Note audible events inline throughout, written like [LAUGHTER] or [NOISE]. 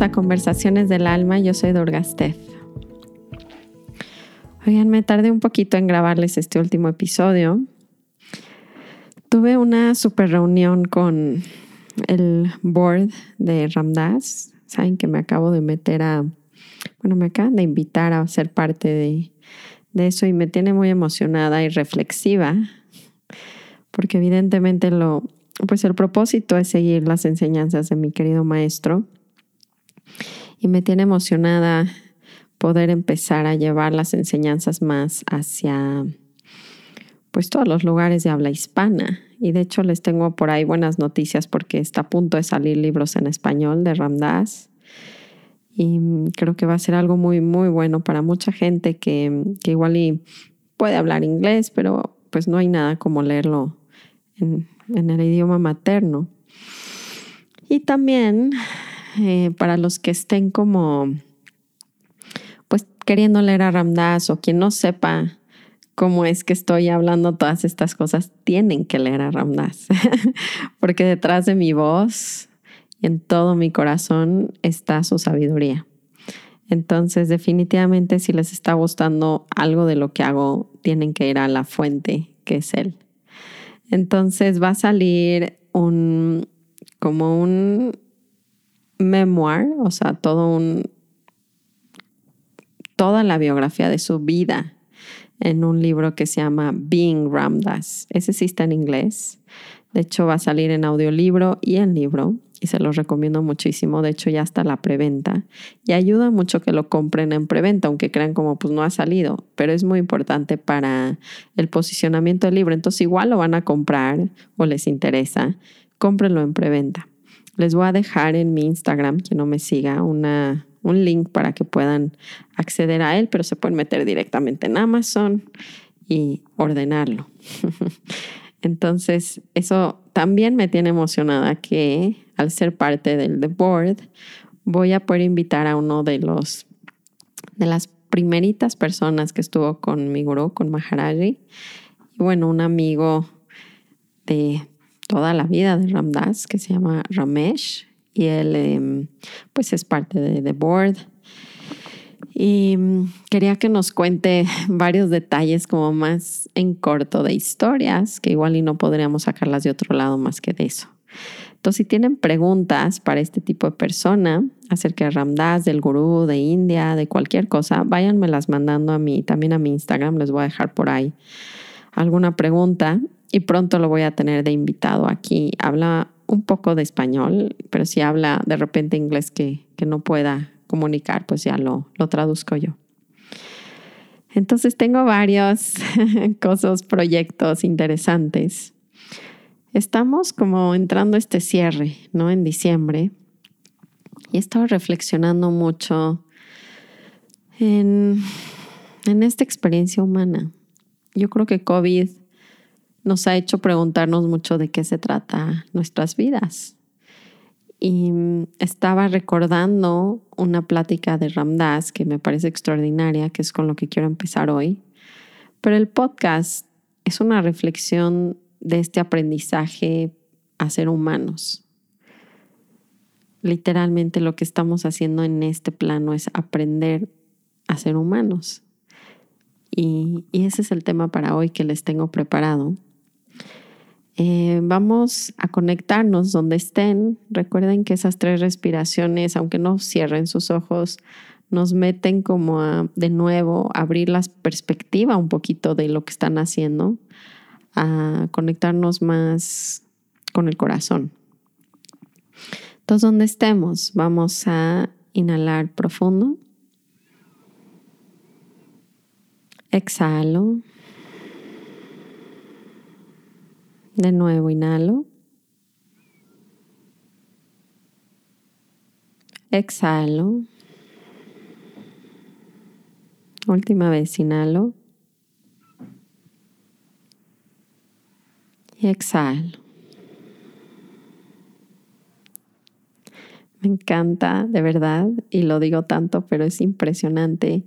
A Conversaciones del Alma, yo soy Durgastef. Oigan, me tardé un poquito en grabarles este último episodio. Tuve una super reunión con el board de Ramdas. Saben que me acabo de meter a, bueno, me acaban de invitar a ser parte de, de eso y me tiene muy emocionada y reflexiva, porque evidentemente lo, pues el propósito es seguir las enseñanzas de mi querido maestro y me tiene emocionada poder empezar a llevar las enseñanzas más hacia pues todos los lugares de habla hispana. Y de hecho les tengo por ahí buenas noticias porque está a punto de salir libros en español de Ramdas. Y creo que va a ser algo muy, muy bueno para mucha gente que, que igual y puede hablar inglés, pero pues no hay nada como leerlo en, en el idioma materno. Y también eh, para los que estén como, pues queriendo leer a Ramdas o quien no sepa cómo es que estoy hablando todas estas cosas, tienen que leer a Ramdas, [LAUGHS] porque detrás de mi voz y en todo mi corazón está su sabiduría. Entonces, definitivamente, si les está gustando algo de lo que hago, tienen que ir a la fuente, que es él. Entonces va a salir un como un memoir, o sea, todo un toda la biografía de su vida en un libro que se llama Being Ramdas. Ese sí está en inglés. De hecho, va a salir en audiolibro y en libro y se los recomiendo muchísimo. De hecho, ya está la preventa y ayuda mucho que lo compren en preventa, aunque crean como pues no ha salido, pero es muy importante para el posicionamiento del libro. Entonces, igual lo van a comprar o les interesa, cómprenlo en preventa. Les voy a dejar en mi Instagram, quien no me siga, una, un link para que puedan acceder a él, pero se pueden meter directamente en Amazon y ordenarlo. [LAUGHS] Entonces, eso también me tiene emocionada que al ser parte del The Board, voy a poder invitar a uno de los de las primeritas personas que estuvo con mi gurú, con Maharaji. Y bueno, un amigo de toda la vida de Ramdas que se llama Ramesh y él em, pues es parte de The Board. Y mm, quería que nos cuente [LAUGHS] varios detalles como más en corto de historias, que igual y no podríamos sacarlas de otro lado más que de eso. Entonces, si tienen preguntas para este tipo de persona acerca de Ramdas, del gurú, de India, de cualquier cosa, váyanmelas mandando a mí, también a mi Instagram, les voy a dejar por ahí alguna pregunta y pronto lo voy a tener de invitado aquí. Habla un poco de español, pero si habla de repente inglés que, que no pueda comunicar, pues ya lo, lo traduzco yo. Entonces tengo varios [LAUGHS] cosas, proyectos interesantes Estamos como entrando este cierre, ¿no? En diciembre. Y he estado reflexionando mucho en, en esta experiencia humana. Yo creo que COVID nos ha hecho preguntarnos mucho de qué se trata nuestras vidas. Y estaba recordando una plática de Ramdas que me parece extraordinaria, que es con lo que quiero empezar hoy. Pero el podcast es una reflexión de este aprendizaje a ser humanos. Literalmente lo que estamos haciendo en este plano es aprender a ser humanos. Y, ese es el tema para hoy que les tengo preparado. Eh, vamos a conectarnos donde estén. Recuerden que esas tres respiraciones, aunque no cierren sus ojos, nos meten como a de nuevo abrir la perspectiva un poquito de lo que están haciendo, a conectarnos más con el corazón. Entonces, donde estemos, vamos a inhalar profundo. Exhalo. De nuevo, inhalo. Exhalo. Última vez, inhalo. exhalo. Me encanta, de verdad, y lo digo tanto, pero es impresionante.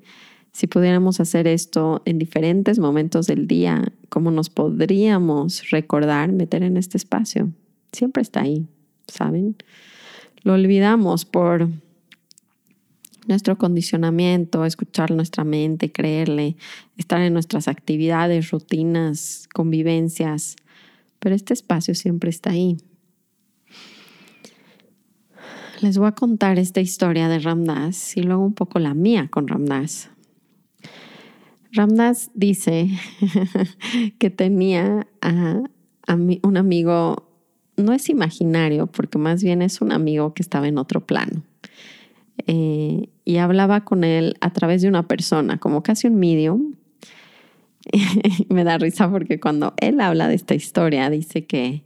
Si pudiéramos hacer esto en diferentes momentos del día, ¿cómo nos podríamos recordar meter en este espacio? Siempre está ahí, ¿saben? lo olvidamos por nuestro condicionamiento, escuchar nuestra mente, creerle, estar en nuestras actividades, rutinas, convivencias, pero este espacio siempre está ahí. Les voy a contar esta historia de Ramdas y luego un poco la mía con Ramdas. Ramdas dice [LAUGHS] que tenía a, un amigo, no es imaginario, porque más bien es un amigo que estaba en otro plano. Eh, y hablaba con él a través de una persona, como casi un medium. [LAUGHS] Me da risa porque cuando él habla de esta historia dice que,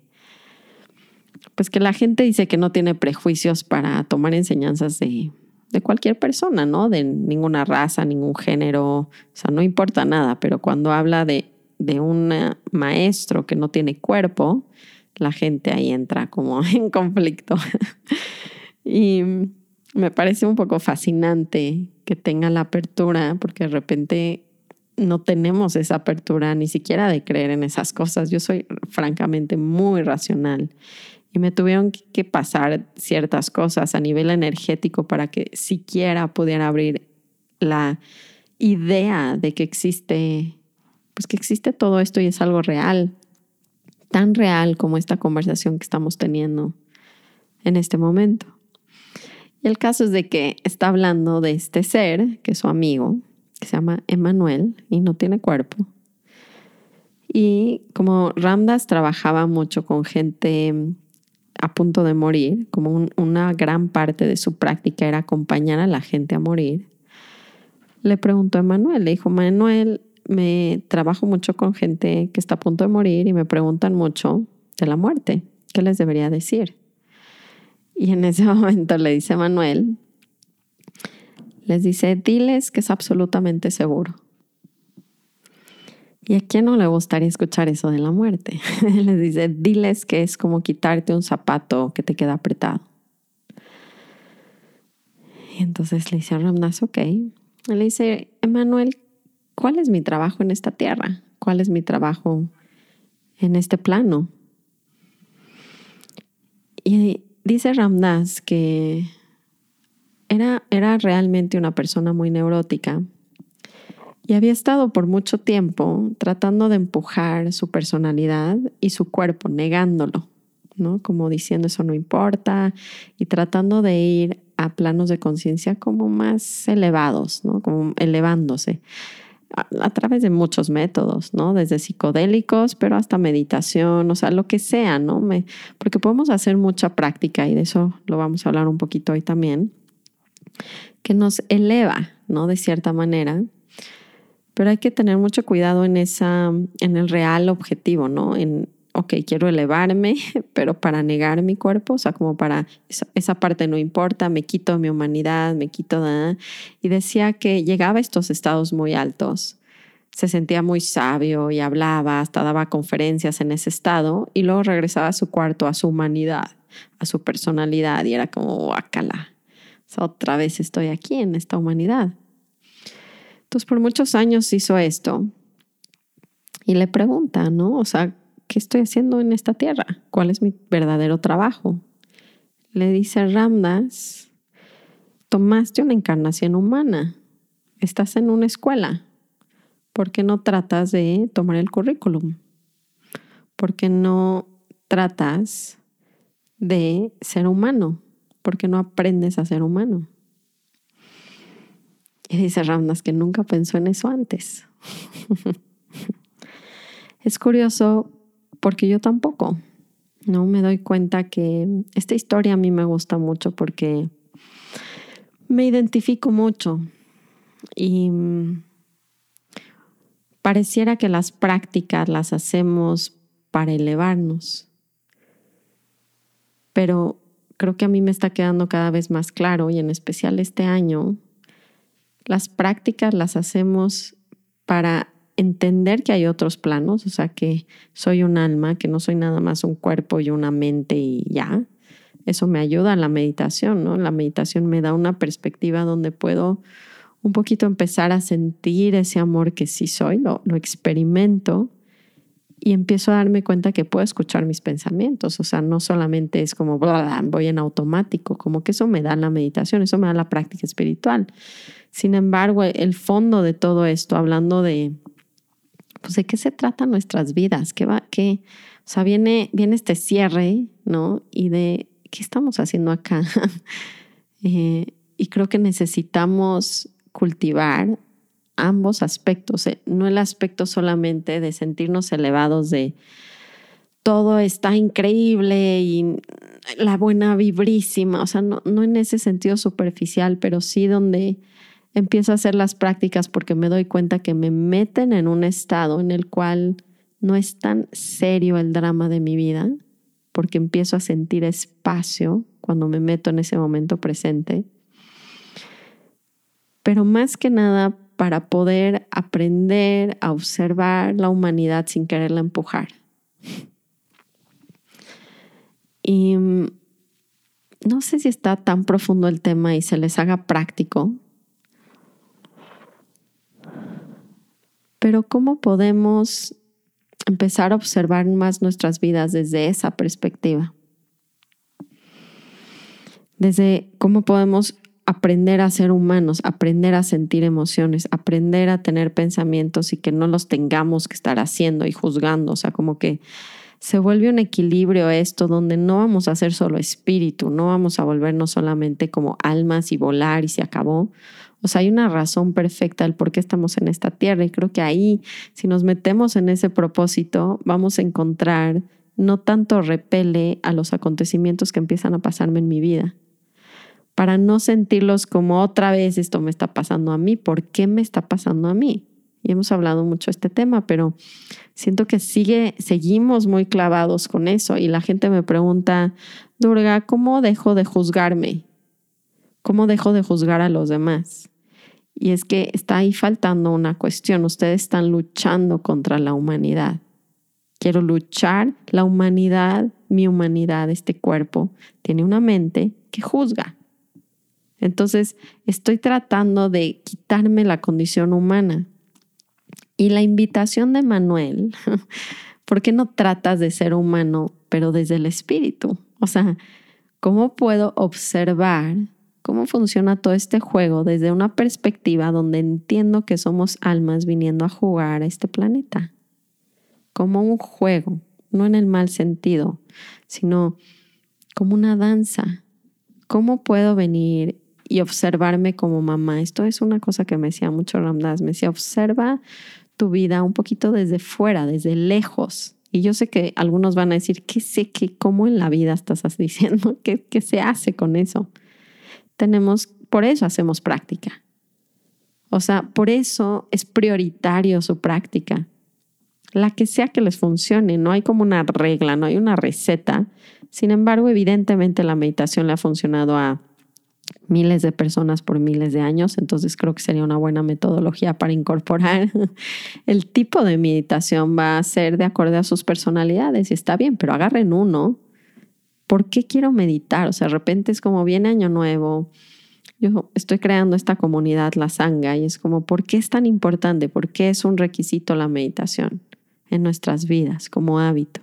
pues que la gente dice que no tiene prejuicios para tomar enseñanzas de, de cualquier persona, ¿no? De ninguna raza, ningún género, o sea, no importa nada, pero cuando habla de, de un maestro que no tiene cuerpo, la gente ahí entra como [LAUGHS] en conflicto. y me parece un poco fascinante que tenga la apertura, porque de repente no tenemos esa apertura ni siquiera de creer en esas cosas. Yo soy francamente muy racional y me tuvieron que pasar ciertas cosas a nivel energético para que siquiera pudiera abrir la idea de que existe, pues que existe todo esto y es algo real, tan real como esta conversación que estamos teniendo en este momento. Y el caso es de que está hablando de este ser, que es su amigo, que se llama Emanuel y no tiene cuerpo. Y como Ramdas trabajaba mucho con gente a punto de morir, como una gran parte de su práctica era acompañar a la gente a morir, le preguntó a Manuel, le dijo, Manuel, me trabajo mucho con gente que está a punto de morir y me preguntan mucho de la muerte, ¿qué les debería decir? Y en ese [LAUGHS] momento le dice Manuel, les dice, diles que es absolutamente seguro. ¿Y a quién no le gustaría escuchar eso de la muerte? [LAUGHS] Les dice, diles que es como quitarte un zapato que te queda apretado. Y entonces le dice a Ramdas, ok. Le dice, Emanuel, ¿cuál es mi trabajo en esta tierra? ¿Cuál es mi trabajo en este plano? Y dice Ramdas que era, era realmente una persona muy neurótica y había estado por mucho tiempo tratando de empujar su personalidad y su cuerpo, negándolo, ¿no? Como diciendo eso no importa y tratando de ir a planos de conciencia como más elevados, ¿no? Como elevándose a, través de muchos métodos, ¿no? Desde psicodélicos, pero hasta meditación, o sea, lo que sea, ¿no? Me, porque podemos hacer mucha práctica y de eso lo vamos a hablar un poquito hoy también, que nos eleva, ¿no? De cierta manera pero hay que tener mucho cuidado en, esa, en el real objetivo, ¿no? En, ok, quiero elevarme, [LAUGHS] pero para negar mi cuerpo, o sea, como para esa, parte no importa, me quito mi humanidad, me quito de... Y decía que llegaba a estos estados muy altos, se sentía muy sabio y hablaba, hasta daba conferencias en ese estado, y luego regresaba a su cuarto, a su humanidad, a su personalidad, y era como, guacala, otra vez estoy aquí en esta humanidad. Entonces, por muchos años hizo esto y le pregunta, ¿no? O sea, ¿qué estoy haciendo en esta tierra? ¿Cuál es mi verdadero trabajo? Le dice Ramdas, tomaste una encarnación humana, estás en una escuela, ¿por qué no tratas de tomar el currículum? ¿Por qué no tratas de ser humano? ¿Por qué no aprendes a ser humano? Y dice Ramdas que nunca pensó en eso antes. [LAUGHS] es curioso porque yo tampoco. No me doy cuenta que esta historia a mí me gusta mucho porque me identifico mucho y pareciera que las prácticas las hacemos para elevarnos. Pero creo que a mí me está quedando cada vez más claro y en especial este año las prácticas las hacemos para entender que hay otros planos, o sea, que soy un alma, que no soy nada más un cuerpo y una mente y ya. Eso me ayuda a la meditación, ¿no? La meditación me da una perspectiva donde puedo un poquito empezar a sentir ese amor que sí soy, lo, lo experimento y empiezo a darme cuenta que puedo escuchar mis pensamientos, o sea, no solamente es como voy en automático, como que eso me da la meditación, eso me da la práctica espiritual. Sin embargo, el fondo de todo esto, hablando de, pues, de qué se trata nuestras vidas, qué va, qué, o sea, viene, viene este cierre, ¿no? Y de qué estamos haciendo acá. [LAUGHS] Eh, y creo que necesitamos cultivar ambos aspectos, eh, no el aspecto solamente de sentirnos elevados de todo está increíble y la buena vibrísima, o sea, no, no en ese sentido superficial, pero sí donde empiezo a hacer las prácticas porque me doy cuenta que me meten en un estado en el cual no es tan serio el drama de mi vida, porque empiezo a sentir espacio cuando me meto en ese momento presente. Pero más que nada para poder aprender a observar la humanidad sin quererla empujar. Y mm, no sé si está tan profundo el tema y se les haga práctico, pero ¿cómo podemos empezar a observar más nuestras vidas desde esa perspectiva? Desde cómo podemos aprender a ser humanos, aprender a sentir emociones, aprender a tener pensamientos y que no los tengamos que estar haciendo y juzgando. O sea, como que se vuelve un equilibrio esto donde no vamos a ser solo espíritu, no vamos a volvernos solamente como almas y volar y se acabó. O sea, hay una razón perfecta del por qué estamos en esta tierra y creo que ahí, si nos metemos en ese propósito, vamos a encontrar no tanto repele a los acontecimientos que empiezan a pasarme en mi vida, para no sentirlos como otra vez esto me está pasando a mí, ¿por qué me está pasando a mí? Y hemos hablado mucho de este tema, pero siento que sigue, seguimos muy clavados con eso y la gente me pregunta, Durga, ¿cómo dejo de juzgarme? ¿Cómo dejo de juzgar a los demás? Y es que está ahí faltando una cuestión. Ustedes están luchando contra la humanidad. Quiero luchar. La humanidad, mi humanidad, este cuerpo, tiene una mente que juzga. Entonces, estoy tratando de quitarme la condición humana. Y la invitación de Manuel, [LAUGHS] ¿por qué no tratas de ser humano, pero desde el espíritu? O sea, ¿cómo puedo observar cómo funciona todo este juego desde una perspectiva donde entiendo que somos almas viniendo a jugar a este planeta? Como un juego, no en el mal sentido, sino como una danza. ¿Cómo puedo venir y observarme como mamá. Esto es una cosa que me decía mucho Ramdas. Me decía, observa tu vida un poquito desde fuera, desde lejos. Y yo sé que algunos van a decir, ¿qué sé que cómo en la vida estás [LAUGHS] diciendo? ¿Qué, ¿Qué se hace con eso? Tenemos, por eso hacemos práctica. O sea, por eso es prioritario su práctica. La que sea que les funcione, no hay como una regla, no hay una receta. Sin embargo, evidentemente la meditación le ha funcionado a miles de personas por miles de años, entonces creo que sería una buena metodología para incorporar. [LAUGHS] El tipo de meditación va a ser de acuerdo a sus personalidades y está bien, pero agarren uno. ¿Por qué quiero meditar? O sea, de repente es como viene año nuevo. Yo estoy creando esta comunidad, la sanga, y es como, ¿por qué es tan importante? ¿Por qué es un requisito la meditación en nuestras vidas como hábito?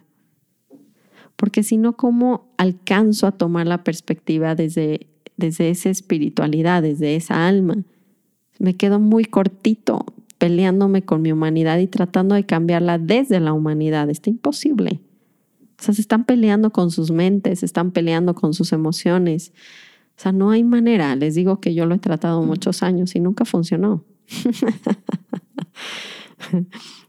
Porque si no, ¿cómo alcanzo a tomar la perspectiva desde desde esa espiritualidad, desde esa alma. Me quedo muy cortito peleándome con mi humanidad y tratando de cambiarla desde la humanidad. Está imposible. O sea, se están peleando con sus mentes, se están peleando con sus emociones. O sea, no hay manera. Les digo que yo lo he tratado muchos años y nunca funcionó. [LAUGHS]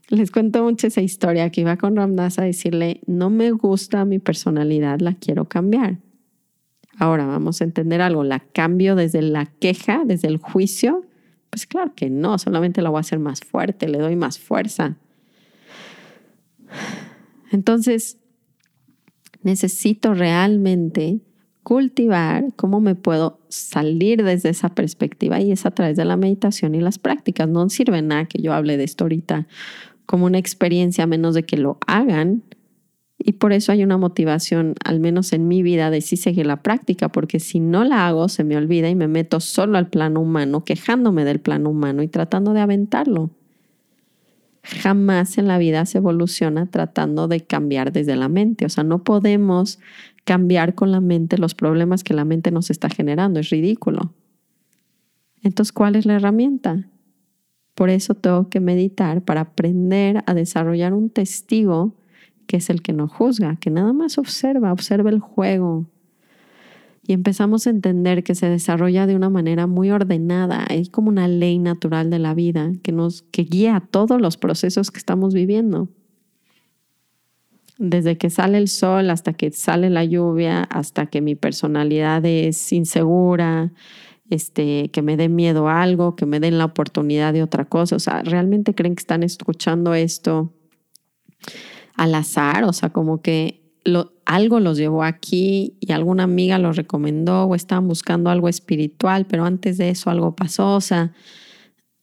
Les cuento mucho esa historia que iba con Ramdas a decirle, no me gusta mi personalidad, la quiero cambiar. Ahora vamos a entender algo, la cambio desde la queja, desde el juicio. Pues claro que no, solamente la voy a hacer más fuerte, le doy más fuerza. Entonces, necesito realmente cultivar cómo me puedo salir desde esa perspectiva y es a través de la meditación y las prácticas. No sirve nada que yo hable de esto ahorita como una experiencia, a menos de que lo hagan y por eso hay una motivación, al menos en mi vida, de sí seguir la práctica, porque si no la hago, se me olvida y me meto solo al plano humano, quejándome del plano humano y tratando de aventarlo. jamás en la vida se evoluciona tratando de cambiar desde la mente. O sea, no podemos cambiar con la mente los problemas que la mente nos está generando. Es ridículo. Entonces, ¿cuál es la herramienta? Por eso tengo que meditar para aprender a desarrollar un testigo que es el que no juzga, que nada más observa, observa el juego. Y empezamos a entender que se desarrolla de una manera muy ordenada, es como una ley natural de la vida que nos que guía todos los procesos que estamos viviendo. Desde que sale el sol hasta que sale la lluvia, hasta que mi personalidad es insegura, este, que me dé miedo a algo, que me den la oportunidad de otra cosa. O sea, ¿realmente creen que están escuchando esto al azar? O sea, como que algo los llevó aquí y alguna amiga los recomendó o estaban buscando algo espiritual, pero antes de eso algo pasó. O sea,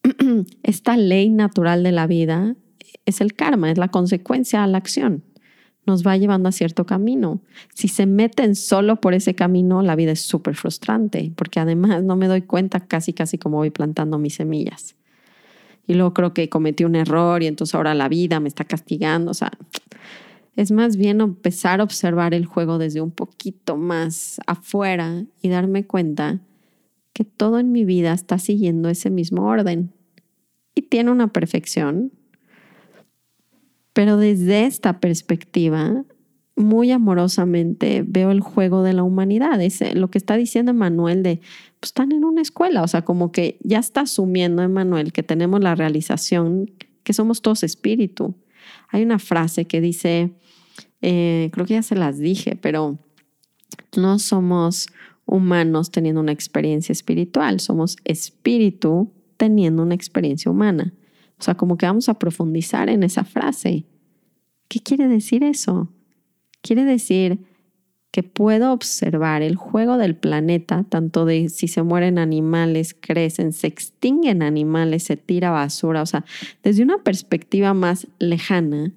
[CLEARS THROAT] esta ley natural de la vida es el karma, es la consecuencia a la acción nos va llevando a cierto camino. Si se meten solo por ese camino, la vida es súper frustrante, porque además no me doy cuenta casi, casi como voy plantando mis semillas. Y luego creo que cometí un error y entonces ahora la vida me está castigando. O sea, es más bien empezar a observar el juego desde un poquito más afuera y darme cuenta que todo en mi vida está siguiendo ese mismo orden. Y tiene una perfección, pero desde esta perspectiva, muy amorosamente veo el juego de la humanidad. Es eh, lo que está diciendo Emanuel de, pues están en una escuela, o sea, como que ya está asumiendo Emanuel que tenemos la realización que somos todos espíritu. Hay una frase que dice, eh, creo que ya se las dije, pero no somos humanos teniendo una experiencia espiritual, somos espíritu teniendo una experiencia humana. O sea, como que vamos a profundizar en esa frase. ¿Qué quiere decir eso? Quiere decir que puedo observar el juego del planeta, tanto de si se mueren animales, crecen, se extinguen animales, se tira basura, o sea, desde una perspectiva más lejana,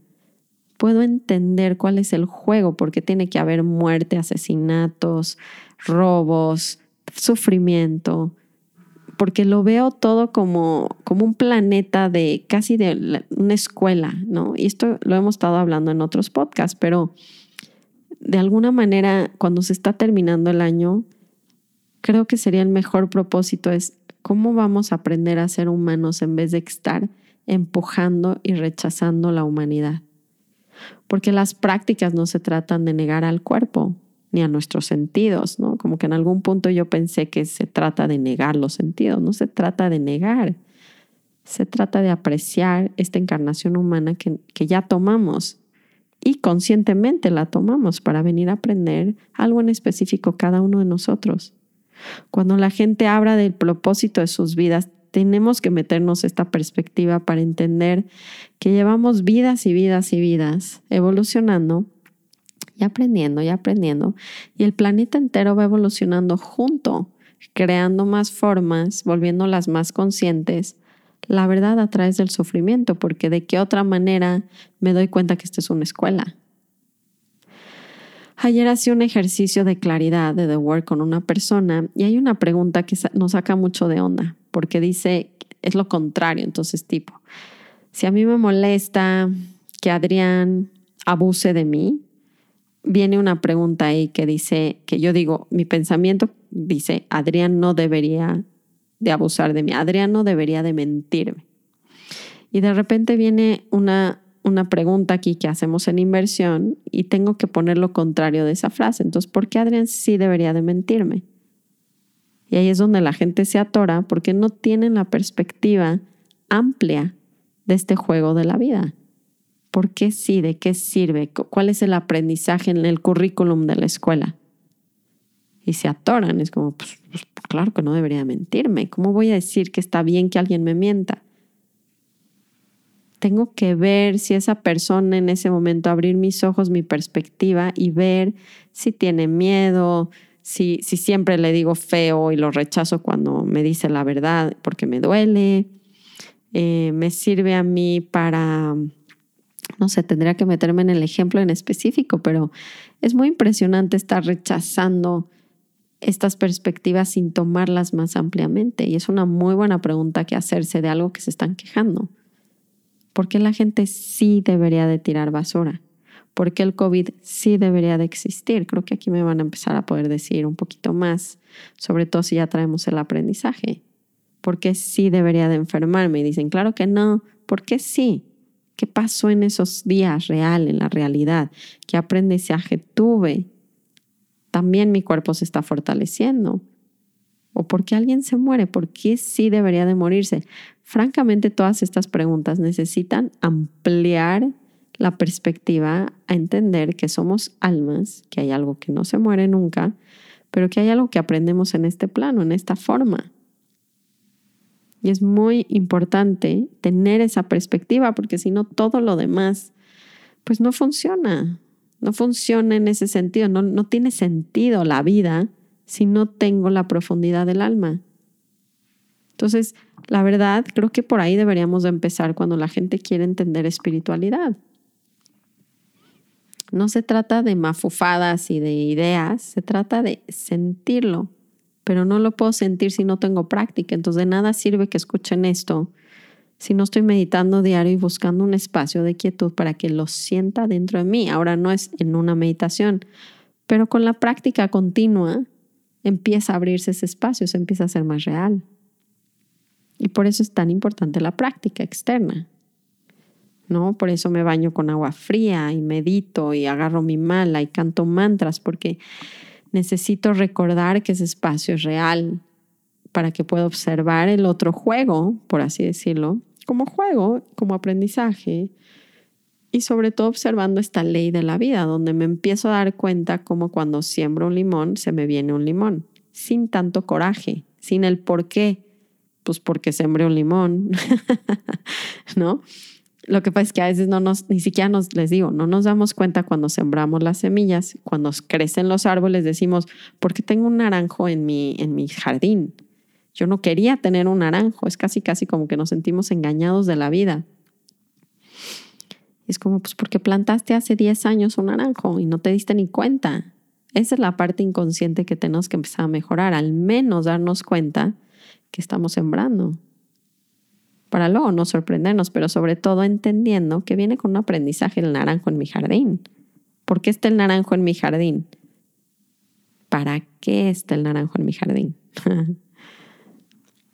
puedo entender cuál es el juego, porque tiene que haber muerte, asesinatos, robos, sufrimiento, porque lo veo todo como, como un planeta de casi de una escuela, ¿no? Y esto lo hemos estado hablando en otros podcasts, pero de alguna manera cuando se está terminando el año, creo que sería el mejor propósito es cómo vamos a aprender a ser humanos en vez de estar empujando y rechazando la humanidad. Porque las prácticas no se tratan de negar al cuerpo, ni a nuestros sentidos, ¿no? Como que en algún punto yo pensé que se trata de negar los sentidos, no se trata de negar, se trata de apreciar esta encarnación humana que, que ya tomamos y conscientemente la tomamos para venir a aprender algo en específico cada uno de nosotros. Cuando la gente habla del propósito de sus vidas, tenemos que meternos esta perspectiva para entender que llevamos vidas y vidas y vidas evolucionando y aprendiendo y aprendiendo. Y el planeta entero va evolucionando junto, creando más formas, volviéndolas más conscientes. La verdad a través del sufrimiento, porque de qué otra manera me doy cuenta que esto es una escuela. Ayer hacía un ejercicio de claridad de The Work con una persona y hay una pregunta que nos saca mucho de onda, porque dice, es lo contrario, entonces tipo, si a mí me molesta que Adrián abuse de mí, viene una pregunta ahí que dice, que yo digo, mi pensamiento dice, Adrián no debería de abusar de mí, Adrián no debería de mentirme. Y de repente viene una, una pregunta aquí que hacemos en inversión y tengo que poner lo contrario de esa frase. Entonces, ¿por qué Adrián sí debería de mentirme? Y ahí es donde la gente se atora porque no tienen la perspectiva amplia de este juego de la vida. ¿Por qué sí? ¿De qué sirve? ¿Cuál es el aprendizaje en el currículum de la escuela? Y se atoran, es como, pues, pues, claro que no debería mentirme. ¿Cómo voy a decir que está bien que alguien me mienta? Tengo que ver si esa persona en ese momento, abrir mis ojos, mi perspectiva y ver si tiene miedo, si, si siempre le digo feo y lo rechazo cuando me dice la verdad porque me duele. Eh, me sirve a mí para no sé, tendría que meterme en el ejemplo en específico, pero es muy impresionante estar rechazando estas perspectivas sin tomarlas más ampliamente. Y es una muy buena pregunta que hacerse de algo que se están quejando. ¿Por qué la gente sí debería de tirar basura? ¿Por qué el COVID sí debería de existir? Creo que aquí me van a empezar a poder decir un poquito más, sobre todo si ya traemos el aprendizaje. ¿Por qué sí debería de enfermarme? Y dicen, claro que no. ¿Por qué sí? ¿Qué pasó en esos días real, en la realidad? ¿Qué aprendizaje tuve? También mi cuerpo se está fortaleciendo. ¿O por qué alguien se muere? ¿Por qué sí debería de morirse? Francamente, todas estas preguntas necesitan ampliar la perspectiva a entender que somos almas, que hay algo que no se muere nunca, pero que hay algo que aprendemos en este plano, en esta forma. Y es muy importante tener esa perspectiva porque si no todo lo demás pues no funciona, no funciona en ese sentido, no, no tiene sentido la vida si no tengo la profundidad del alma. Entonces, la verdad, creo que por ahí deberíamos de empezar cuando la gente quiere entender espiritualidad. No se trata de mafufadas y de ideas, se trata de sentirlo, pero no lo puedo sentir si no tengo práctica. Entonces de nada sirve que escuchen esto si no estoy meditando diario y buscando un espacio de quietud para que lo sienta dentro de mí. Ahora no es en una meditación, pero con la práctica continua empieza a abrirse ese espacio, se empieza a ser más real. Y por eso es tan importante la práctica externa. ¿No? Por eso me baño con agua fría y medito y agarro mi mala y canto mantras porque necesito recordar que ese espacio es real para que pueda observar el otro juego, por así decirlo, como juego, como aprendizaje y sobre todo observando esta ley de la vida, donde me empiezo a dar cuenta como cuando siembro un limón, se me viene un limón, sin tanto coraje, sin el por qué, pues porque sembré un limón, [LAUGHS] ¿no? Lo que pasa es que a veces no nos, ni siquiera nos, les digo, no nos damos cuenta cuando sembramos las semillas, cuando crecen los árboles, decimos, ¿por qué tengo un naranjo en mi, en mi jardín? Yo no quería tener un naranjo, es casi, casi como que nos sentimos engañados de la vida. Es como, pues, porque plantaste hace 10 años un naranjo y no te diste ni cuenta. Esa es la parte inconsciente que tenemos que empezar a mejorar, al menos darnos cuenta que estamos sembrando para luego no sorprendernos, pero sobre todo entendiendo que viene con un aprendizaje el naranjo en mi jardín. ¿Por qué está el naranjo en mi jardín? ¿Para qué está el naranjo en mi jardín? [LAUGHS]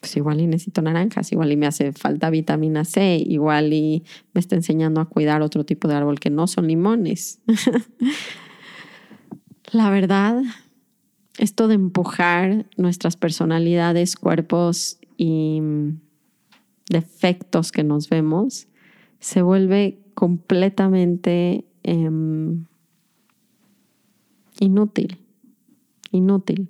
pues igual y necesito naranjas, igual y me hace falta vitamina C, igual y me está enseñando a cuidar otro tipo de árbol que no son limones. [LAUGHS] La verdad, esto de empujar nuestras personalidades, cuerpos y defectos que nos vemos, se vuelve completamente em, inútil, inútil,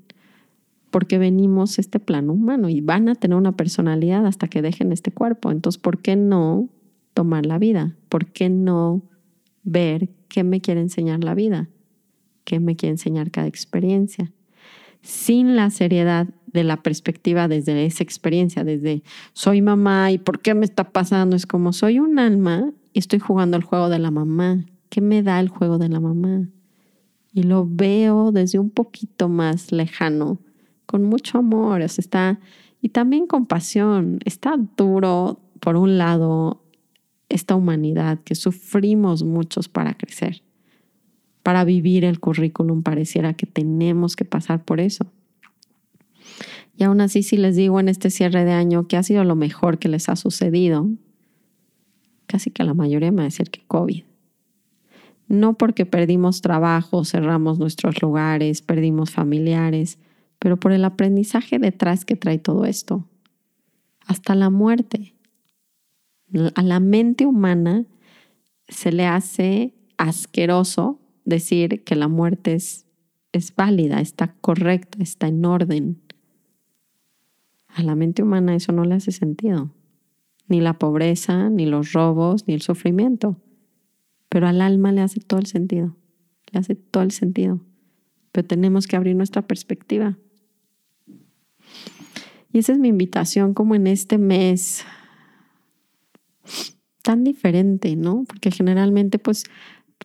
porque venimos este plano humano y van a tener una personalidad hasta que dejen este cuerpo. Entonces, ¿por qué no tomar la vida? ¿Por qué no ver qué me quiere enseñar la vida? ¿Qué me quiere enseñar cada experiencia? Sin la seriedad de la perspectiva desde esa experiencia, desde soy mamá y por qué me está pasando, es como soy un alma y estoy jugando el juego de la mamá. ¿Qué me da el juego de la mamá? Y lo veo desde un poquito más lejano, con mucho amor, está, y también compasión. Está duro, por un lado, esta humanidad que sufrimos muchos para crecer. Para vivir el currículum pareciera que tenemos que pasar por eso. Y aún así, si les digo en este cierre de año que ha sido lo mejor que les ha sucedido, casi que la mayoría me va a decir que COVID. No porque perdimos trabajo, cerramos nuestros lugares, perdimos familiares, pero por el aprendizaje detrás que trae todo esto. Hasta la muerte. A la mente humana se le hace asqueroso decir que la muerte es, es válida, está correcta, está en orden. A la mente humana eso no le hace sentido. Ni la pobreza, ni los robos, ni el sufrimiento. Pero al alma le hace todo el sentido. Le hace todo el sentido. Pero tenemos que abrir nuestra perspectiva. Y esa es mi invitación como en este mes tan diferente, ¿no? Porque generalmente pues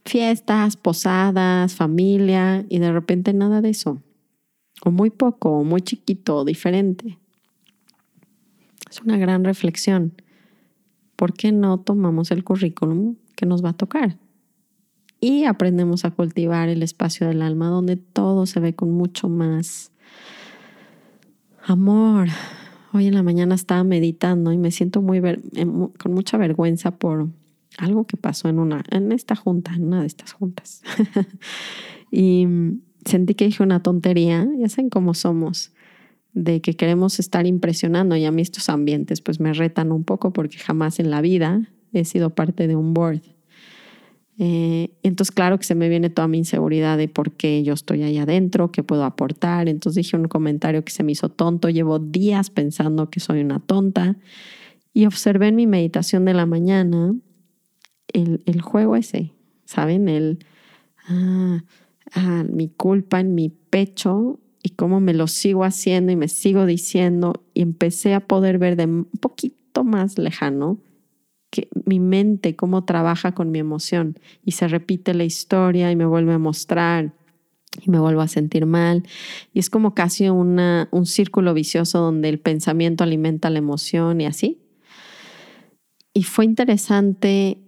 fiestas, posadas, familia y de repente nada de eso. O muy poco, o muy chiquito, diferente. Es una gran reflexión. ¿por qué no tomamos el currículum que nos va a tocar? Y aprendemos a cultivar el espacio del alma donde todo se ve con mucho más amor. Hoy en la mañana estaba meditando y me siento muy con mucha vergüenza por algo que pasó en una en esta junta, en una de estas juntas. [LAUGHS] y sentí que dije una tontería, ya saben cómo somos de que queremos estar impresionando y a mí estos ambientes pues me retan un poco porque jamás en la vida he sido parte de un board. Eh, entonces claro que se me viene toda mi inseguridad de por qué yo estoy ahí adentro, qué puedo aportar. Entonces dije un comentario que se me hizo tonto, llevo días pensando que soy una tonta y observé en mi meditación de la mañana el, el juego ese, ¿saben? El, ah, ah, mi culpa en mi pecho y cómo me lo sigo haciendo y me sigo diciendo y empecé a poder ver de un poquito más lejano que mi mente, cómo trabaja con mi emoción y se repite la historia y me vuelve a mostrar y me vuelvo a sentir mal. Y es como casi una, un círculo vicioso donde el pensamiento alimenta la emoción y así. Y fue interesante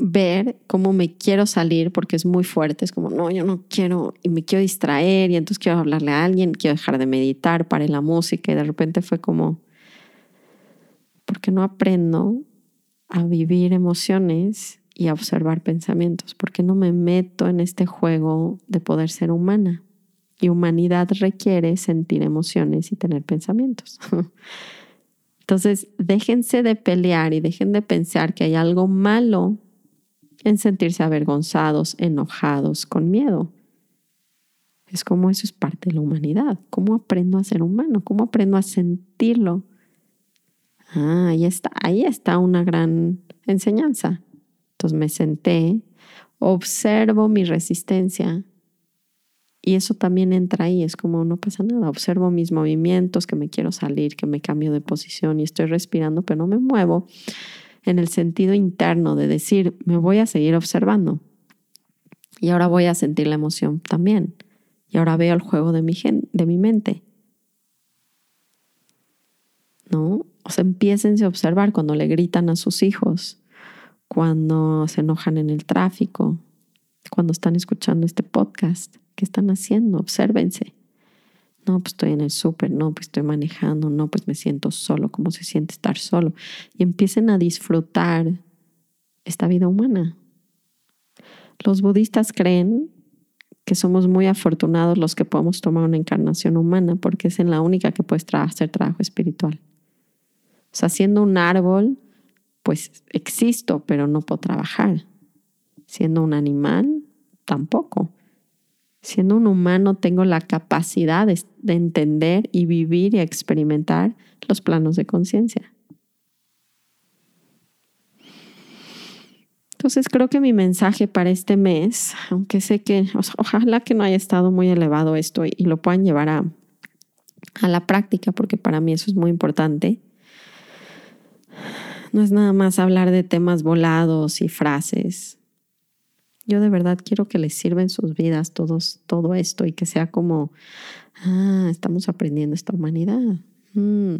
ver cómo me quiero salir porque es muy fuerte, es como, no, yo no quiero y me quiero distraer y entonces quiero hablarle a alguien, quiero dejar de meditar, para la música y de repente fue como, ¿por qué no aprendo a vivir emociones y a observar pensamientos? ¿Por qué no me meto en este juego de poder ser humana? Y humanidad requiere sentir emociones y tener pensamientos. [LAUGHS] Entonces, déjense de pelear y dejen de pensar que hay algo malo en sentirse avergonzados, enojados, con miedo. Es como eso es parte de la humanidad. ¿Cómo aprendo a ser humano? ¿Cómo aprendo a sentirlo? Ah, ahí está, ahí está una gran enseñanza. Entonces me senté, observo mi resistencia y eso también entra ahí, es como no pasa nada, observo mis movimientos, que me quiero salir, que me cambio de posición y estoy respirando, pero no me muevo en el sentido interno de decir, me voy a seguir observando. Y ahora voy a sentir la emoción también. Y ahora veo el juego de mi, de mi mente. ¿No? O sea, empiecen a observar cuando le gritan a sus hijos, cuando se enojan en el tráfico, cuando están escuchando este podcast. ¿Qué están haciendo? Obsérvense. No, pues estoy en el súper, no, pues estoy manejando, no, pues me siento solo, ¿cómo se siente estar solo? Y empiecen a disfrutar esta vida humana. Los budistas creen que somos muy afortunados los que podemos tomar una encarnación humana porque es en la única que puedes hacer trabajo espiritual. O sea, siendo un árbol, pues existo, pero no puedo trabajar. Siendo un animal, tampoco. Siendo un humano tengo la capacidad de, entender y vivir y experimentar los planos de conciencia. Entonces creo que mi mensaje para este mes, aunque sé que ojalá que no haya estado muy elevado esto y, lo puedan llevar a, la práctica, porque para mí eso es muy importante, no es nada más hablar de temas volados y frases, yo de verdad quiero que les sirva en sus vidas todos, todo esto y que sea como, ah, estamos aprendiendo esta humanidad. Mm,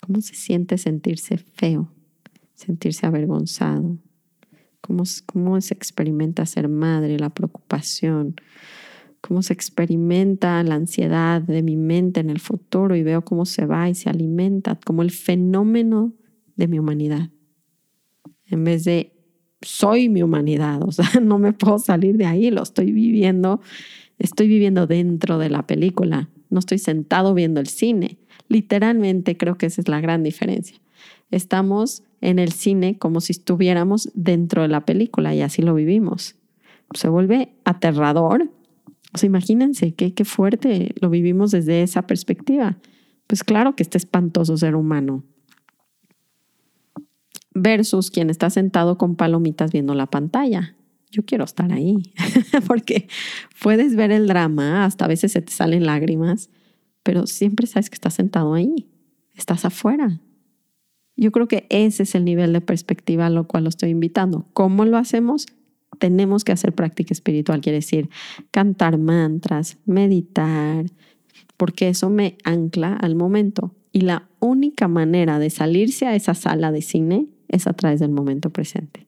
¿Cómo se siente sentirse feo, sentirse avergonzado? ¿Cómo, ¿Cómo se experimenta ser madre, la preocupación? ¿Cómo se experimenta la ansiedad de mi mente en el futuro y veo cómo se va y se alimenta como el fenómeno de mi humanidad? En vez de soy mi humanidad, o sea, [LAUGHS] no me puedo salir de ahí, lo estoy viviendo, estoy viviendo dentro de la película, no estoy sentado viendo el cine. Literalmente creo que esa es la gran diferencia. Estamos en el cine como si estuviéramos dentro de la película y así lo vivimos. Se vuelve aterrador. O sea, imagínense qué, qué fuerte lo vivimos desde esa perspectiva. Pues claro que está espantoso ser humano versus quien está sentado con palomitas viendo la pantalla. Yo quiero estar ahí, [LAUGHS] porque puedes ver el drama, hasta a veces se te salen lágrimas, pero siempre sabes que estás sentado ahí, estás afuera. Yo creo que ese es el nivel de perspectiva a lo cual lo estoy invitando. ¿Cómo lo hacemos? Tenemos que hacer práctica espiritual, quiere decir cantar mantras, meditar, porque eso me ancla al momento. Y la única manera de salirse a esa sala de cine es a través del momento presente.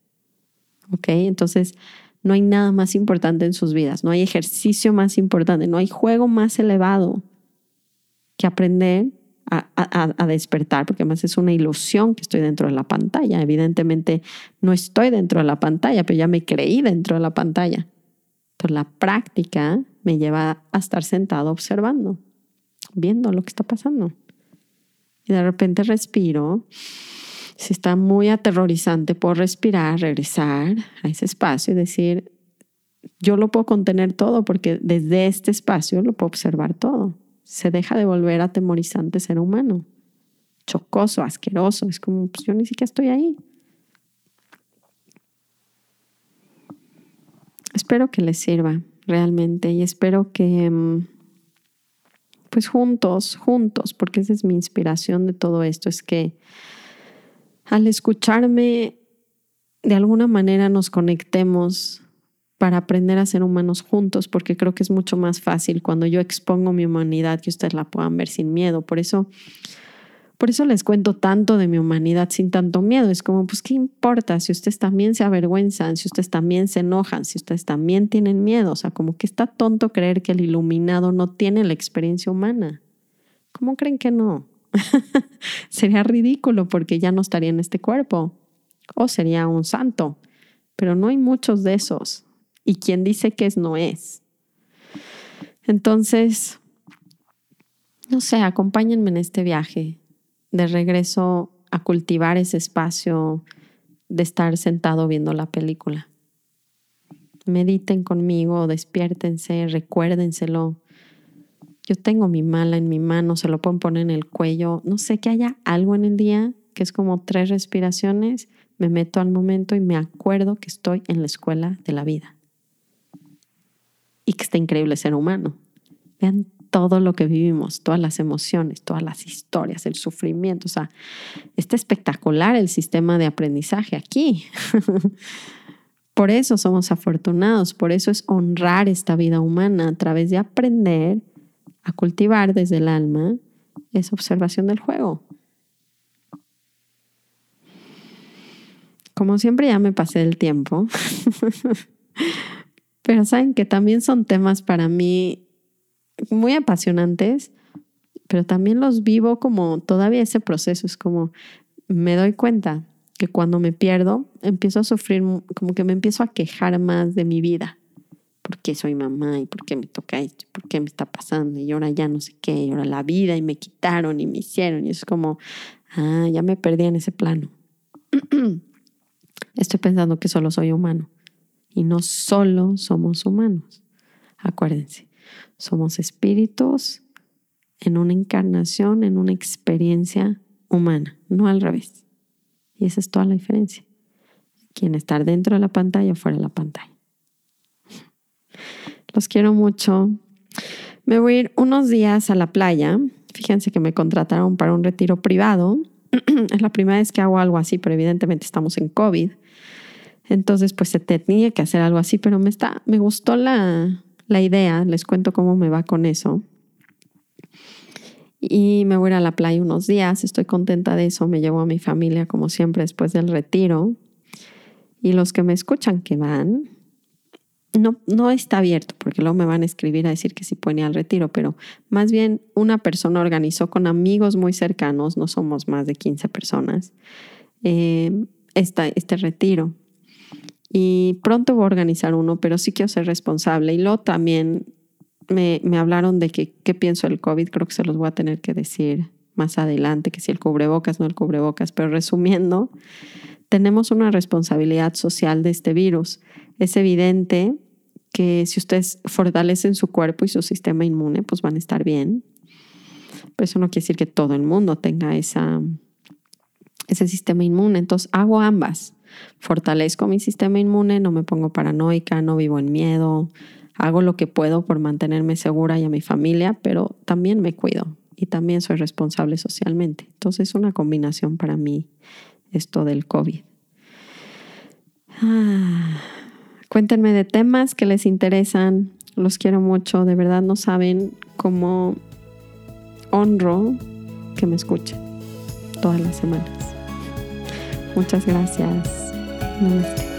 ¿Ok? Entonces, no hay nada más importante en sus vidas, no hay ejercicio más importante, no hay juego más elevado que aprender a, despertar, porque además es una ilusión que estoy dentro de la pantalla. Evidentemente no estoy dentro de la pantalla, pero ya me creí dentro de la pantalla. Entonces la práctica me lleva a estar sentado observando, viendo lo que está pasando. Y de repente respiro. Está muy aterrorizante, puedo respirar, regresar a ese espacio y decir, yo lo puedo contener todo porque desde este espacio lo puedo observar todo se deja de volver atemorizante ser humano. Chocoso, asqueroso. Es como, pues yo ni siquiera estoy ahí. Espero que les sirva realmente y espero que, mm, pues juntos, juntos, porque esa es mi inspiración de todo esto, es que al escucharme, de alguna manera nos conectemos para aprender a ser humanos juntos, porque creo que es mucho más fácil cuando yo expongo mi humanidad que ustedes la puedan ver sin miedo. Por eso, por eso les cuento tanto de mi humanidad sin tanto miedo. Es como, pues, ¿qué importa si ustedes también se avergüenzan, si ustedes también se enojan, si ustedes también tienen miedo? O sea, como que está tonto creer que el iluminado no tiene la experiencia humana. ¿Cómo creen que no? [LAUGHS] sería ridículo porque ya no estaría en este cuerpo. O sería un santo. Pero no hay muchos de esos y quien dice que es no es. Entonces, no sé, acompáñenme en este viaje de regreso a cultivar ese espacio de estar sentado viendo la película. Mediten conmigo, despiértense, recuérdenselo. Yo tengo mi mala en mi mano, se lo pueden poner en el cuello. No sé que haya algo en el día que es como tres respiraciones. Me meto al momento y me acuerdo que estoy en la escuela de la vida y que está increíble ser humano. Vean todo lo que vivimos, todas las emociones, todas las historias, el sufrimiento. O sea, está espectacular el sistema de aprendizaje aquí. [LAUGHS] por eso somos afortunados, por eso es honrar esta vida humana a través de aprender a cultivar desde el alma esa observación del juego. Como siempre ya me pasé el tiempo. [LAUGHS] Pero saben que también son temas para mí muy apasionantes, pero también los vivo como todavía ese proceso. Es como me doy cuenta que cuando me pierdo, empiezo a sufrir, como que me empiezo a quejar más de mi vida. ¿Por qué soy mamá? ¿Y por qué me toca esto? ¿Por qué me está pasando? Y ahora ya no sé qué, y ahora la vida, y me quitaron y me hicieron. Y es como, ah, ya me perdí en ese plano. [CLEARS THROAT] Estoy pensando que solo soy humano. Y no solo somos humanos. Acuérdense, somos espíritus en una encarnación, en una experiencia humana, no al revés. Y esa es toda la diferencia. Quien estar dentro de la pantalla fuera de la pantalla. Los quiero mucho. Me voy a ir unos días a la playa. Fíjense que me contrataron para un retiro privado. [CLEARS THROAT] es la primera vez que hago algo así, pero evidentemente estamos en COVID. Entonces, pues se tenía que hacer algo así, pero me, está, me gustó la, la idea, les cuento cómo me va con eso. Y me voy a ir a la playa unos días, estoy contenta de eso, me llevo a mi familia como siempre después del retiro. Y los que me escuchan que van, no, no está abierto, porque luego me van a escribir a decir que sí pueden ir al retiro, pero más bien una persona organizó con amigos muy cercanos, no somos más de 15 personas, eh, este retiro y pronto voy a organizar uno, pero sí quiero ser responsable. Y luego también me, me hablaron de que, qué pienso del COVID, creo que se los voy a tener que decir más adelante, que si el cubrebocas, no el cubrebocas, pero resumiendo, tenemos una responsabilidad social de este virus. Es evidente que si ustedes fortalecen su cuerpo y su sistema inmune, pues van a estar bien. Pero eso no quiere decir que todo el mundo tenga esa, ese sistema inmune. Entonces hago ambas fortalezco mi sistema inmune, no me pongo paranoica, no vivo en miedo, hago lo que puedo por mantenerme segura y a mi familia, pero también me cuido y también soy responsable socialmente. Entonces es una combinación para mí esto del COVID. Ah, cuéntenme de temas que les interesan, los quiero mucho, de verdad no saben cómo honro que me escuchen todas las semanas. Muchas gracias. Namaste.